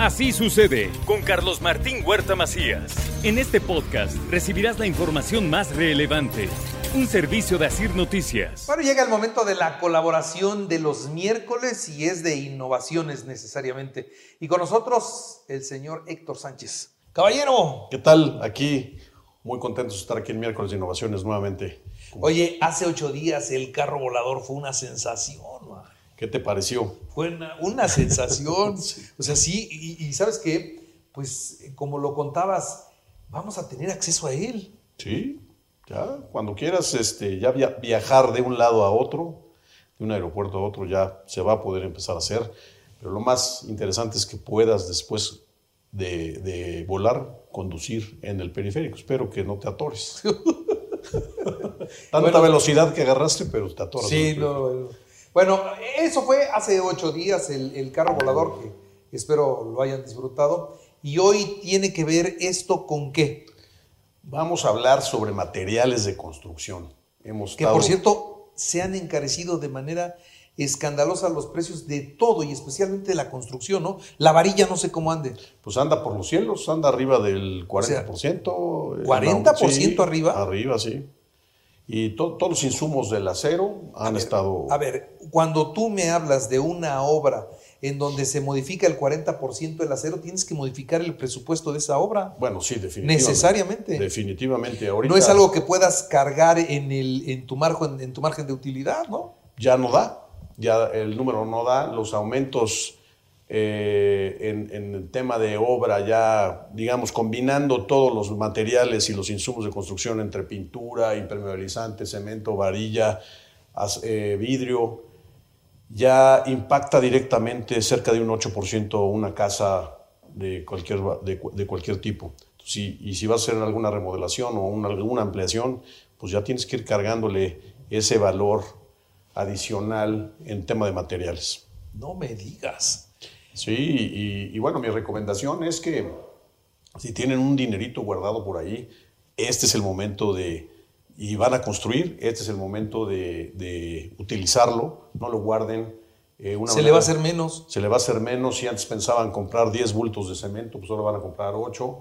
Así sucede con Carlos Martín Huerta Macías. En este podcast recibirás la información más relevante. Un servicio de Asir Noticias. Bueno, llega el momento de la colaboración de los miércoles y es de innovaciones necesariamente. Y con nosotros el señor Héctor Sánchez. Caballero. ¿Qué tal? Aquí, muy contentos de estar aquí en miércoles de innovaciones nuevamente. Oye, hace ocho días el carro volador fue una sensación. man. ¿Qué te pareció? Fue una, una sensación. O sea, sí, y, y ¿sabes qué? Pues como lo contabas, vamos a tener acceso a él. Sí, ya, cuando quieras este, ya via- viajar de un lado a otro, de un aeropuerto a otro, ya se va a poder empezar a hacer. Pero lo más interesante es que puedas después de, de volar, conducir en el periférico. Espero que no te atores. Tanta Bueno, velocidad que agarraste, pero te atoras. Sí, no, no. Bueno, eso fue hace ocho días el, el carro volador que espero lo hayan disfrutado. Y hoy tiene que ver esto con qué. Vamos a hablar sobre materiales de construcción. Hemos Que estado- por cierto, se han encarecido de manera escandalosa los precios de todo y especialmente de la construcción, ¿no? La varilla no sé cómo ande. Pues anda por los cielos, anda arriba del 40%. eh, ¿40% sí, arriba? Arriba, sí. Y to- todos los insumos del acero han estado... A ver, cuando tú me hablas de una obra en donde se modifica el 40% del acero, tienes que modificar el presupuesto de esa obra. Bueno, sí, definitivamente. Necesariamente. Definitivamente. Ahorita No es algo que puedas cargar en, el, en, tu margen, en tu margen de utilidad, ¿no? ya no da. Ya el número no da. Los aumentos eh, en, en el tema de obra, ya, digamos, combinando todos los materiales y los insumos de construcción entre pintura, impermeabilizante, cemento, varilla, eh, vidrio, ya impacta directamente cerca de un 8% una casa de cualquier, de, de cualquier tipo. Si- y si vas a hacer alguna remodelación o una, alguna ampliación, pues ya tienes que ir cargándole ese valor adicional en tema de materiales. No me digas. Sí, y, y bueno, mi recomendación es que si tienen un dinerito guardado por ahí, este es el momento de, y van a construir, este es el momento de, de utilizarlo, no lo guarden. eh, una Se le va a hacer menos. se le va a hacer menos. Si antes pensaban comprar 10 bultos de cemento, pues ahora van a comprar 8.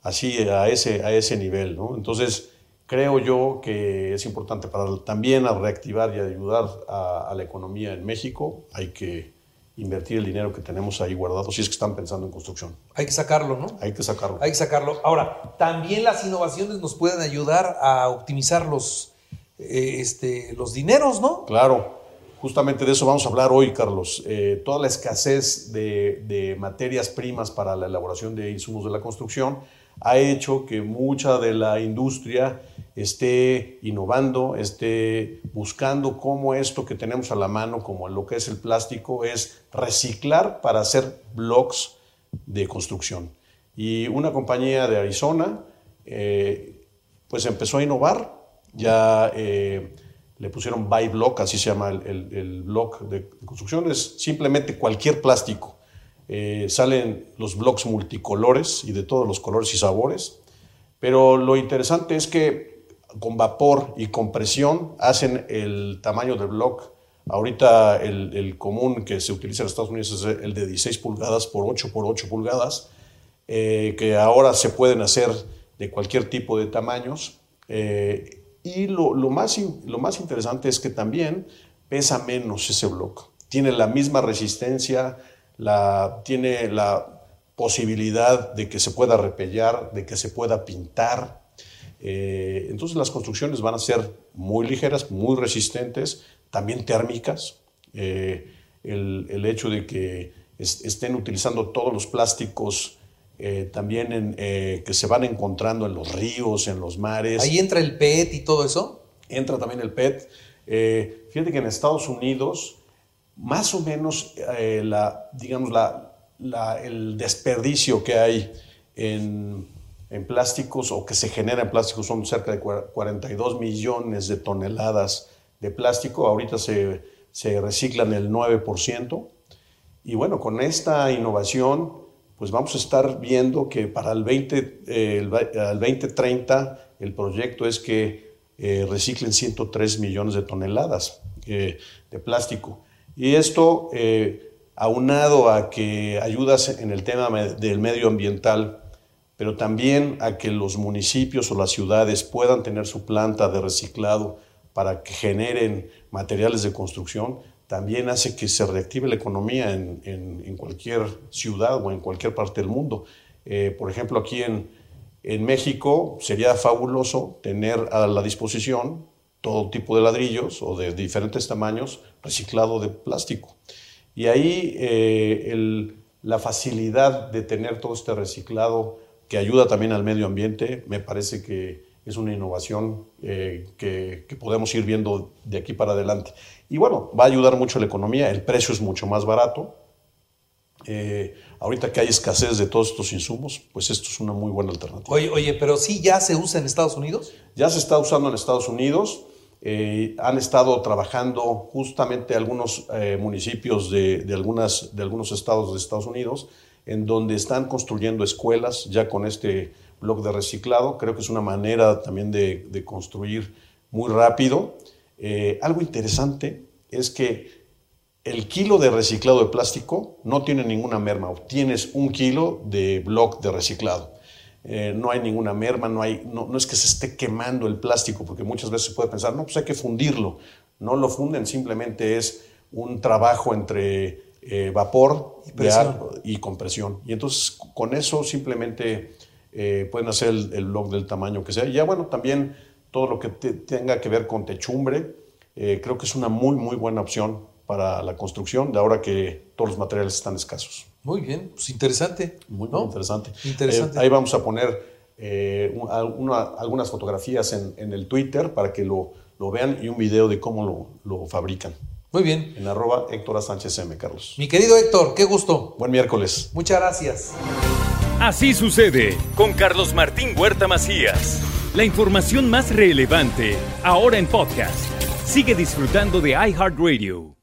Así a ese, a ese nivel, ¿no? Entonces, creo yo que es importante para también a reactivar y ayudar a, a la economía en México. Hay que invertir el dinero que tenemos ahí guardado si es que están pensando en construcción. Hay que sacarlo, ¿no? Hay que sacarlo. Hay que sacarlo. Ahora, también las innovaciones nos pueden ayudar a optimizar los, eh, este, los dineros, ¿no? Claro, justamente de eso vamos a hablar hoy, Carlos. Eh, toda la escasez de, de materias primas para la elaboración de insumos de la construcción ha hecho que mucha de la industria esté innovando, esté buscando cómo esto que tenemos a la mano, como lo que es el plástico, es reciclar para hacer blocks de construcción. Y una compañía de Arizona, eh, pues empezó a innovar, ya eh, le pusieron by block, así se llama el, el- block de construcción, es simplemente cualquier plástico. Eh, salen los blocks multicolores y de todos los colores y sabores, pero lo interesante es que con vapor y compresión hacen el tamaño del block. Ahorita el, común que se utiliza en Estados Unidos es el de 16 pulgadas por 8 por 8 pulgadas, eh, que ahora se pueden hacer de cualquier tipo de tamaños. Eh, y lo, más, lo más interesante es que también pesa menos ese bloque. Tiene la misma resistencia, la, tiene la posibilidad de que se pueda repellar, de que se pueda pintar. Eh, entonces las construcciones van a ser muy ligeras, muy resistentes, también térmicas. Eh, el, el hecho de que es- estén utilizando todos los plásticos eh, también en, que se van encontrando en los ríos, en los mares. Ahí entra el PET y todo eso. Entra también el PET. Fíjate que en Estados Unidos, más o menos, la, digamos, la, el desperdicio que hay en, plásticos o que se genera en plásticos son cerca de 42 millones de toneladas de plástico. Ahorita se, se reciclan el 9%. Y bueno, con esta innovación, pues vamos a estar viendo que para el, 20, el, 2030 el proyecto es que eh, reciclen 103 millones de toneladas eh, de plástico. Y esto, eh, aunado a que ayudas en el tema del medio ambiental, pero también a que los municipios o las ciudades puedan tener su planta de reciclado para que generen materiales de construcción, también hace que se reactive la economía en, en, cualquier ciudad o en cualquier parte del mundo. Eh, por ejemplo, aquí en, en México sería fabuloso tener a la disposición todo tipo de ladrillos o de diferentes tamaños reciclado de plástico. Y ahí eh, el, la facilidad de tener todo este reciclado que ayuda también al medio ambiente, me parece que es una innovación eh, que, que, podemos ir viendo de aquí para adelante. Y bueno, va a ayudar mucho a la economía, el precio es mucho más barato. Eh, ahorita que hay escasez de todos estos insumos, pues esto es una muy buena alternativa. Oye, oye, pero sí ya se usa en Estados Unidos. Ya se está usando en Estados Unidos. Eh, han estado trabajando justamente algunos municipios de, de, algunas, de algunos estados de Estados Unidos, en donde están construyendo escuelas ya con este blog de reciclado. Creo que es una manera también de, construir muy rápido. Eh, algo interesante es que el kilo de reciclado de plástico no tiene ninguna merma. Obtienes un kilo de bloc de reciclado. Eh, no hay ninguna merma, no, es que se esté quemando el plástico, porque muchas veces se puede pensar, no, pues hay que fundirlo. No lo funden, simplemente es un trabajo entre eh, vapor y, y compresión. Y entonces con eso simplemente eh, pueden hacer el, el, blog del tamaño que sea. Y ya bueno, también todo lo que tenga que ver con techumbre, eh, creo que es una muy, muy buena opción para la construcción, de ahora que todos los materiales están escasos. Muy bien, pues interesante. Muy, interesante. interesante. Eh, ahí vamos a poner algunas fotografías en, en, el Twitter para que lo, lo, vean y un video de cómo lo, lo fabrican. Muy bien. En arroba Héctor Sánchez M, Carlos. Mi querido Héctor, qué gusto. Buen miércoles. Muchas gracias. Así sucede con Carlos Martín Huerta Macías. La información más relevante, ahora en podcast. Sigue disfrutando de iHeartRadio.